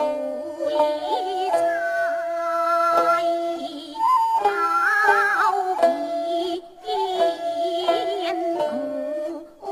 无一差异造一片浮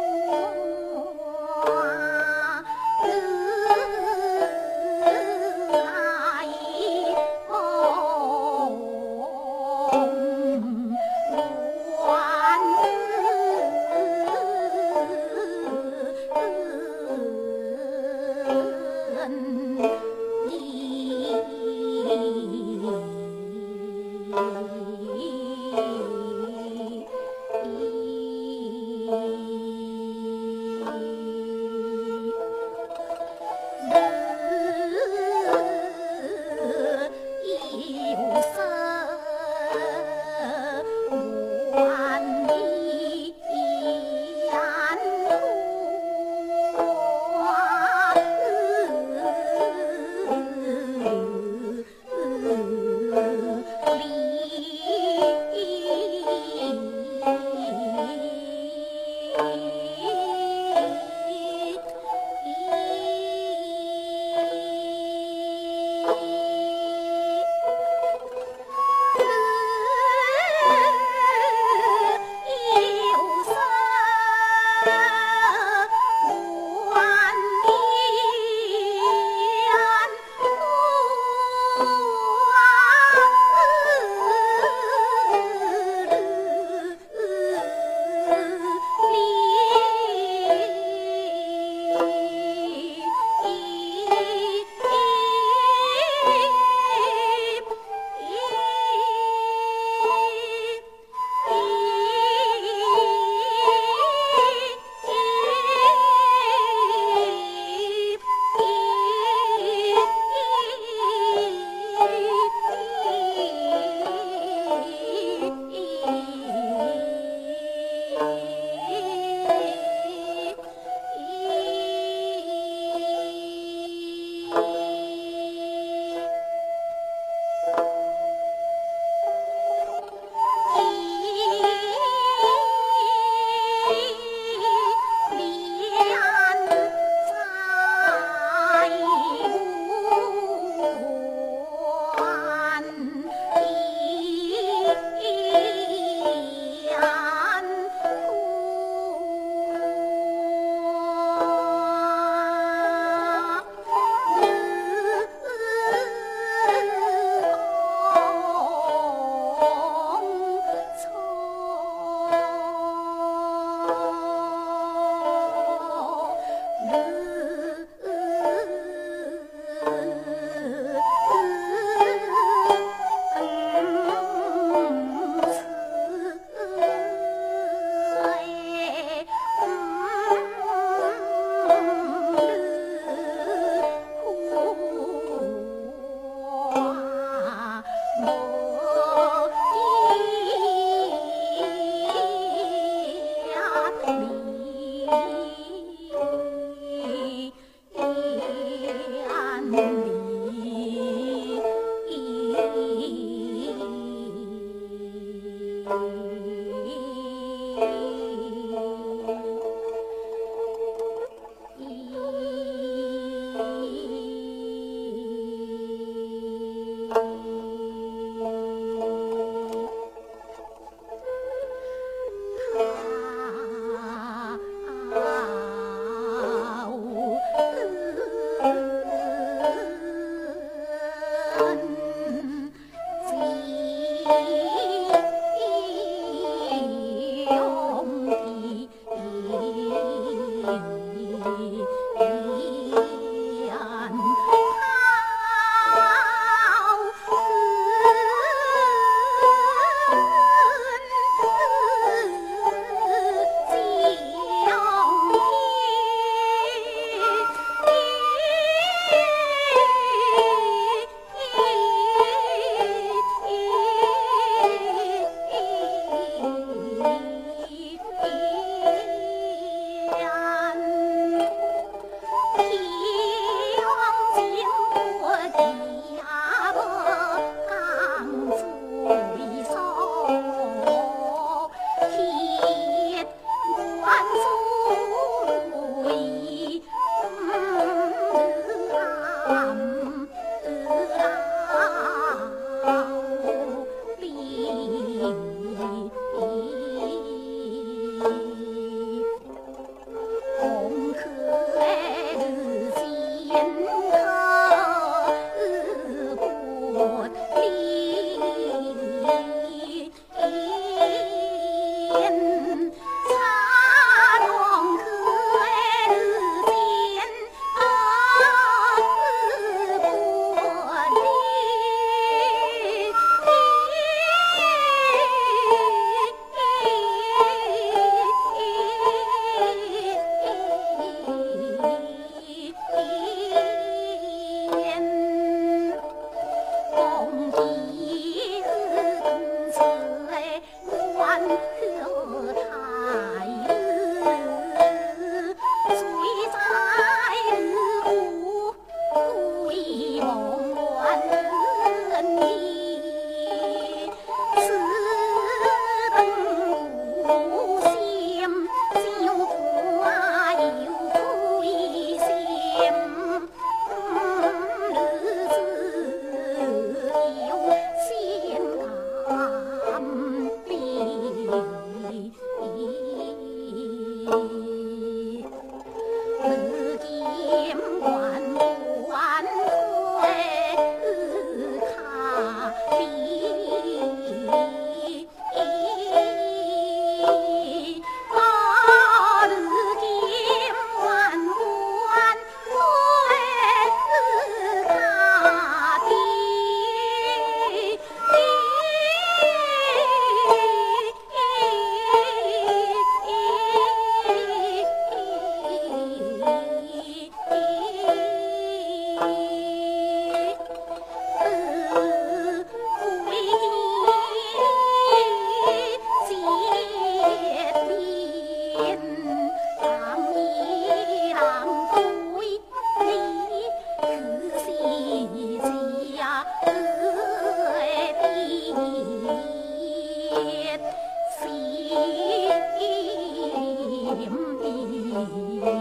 滴滴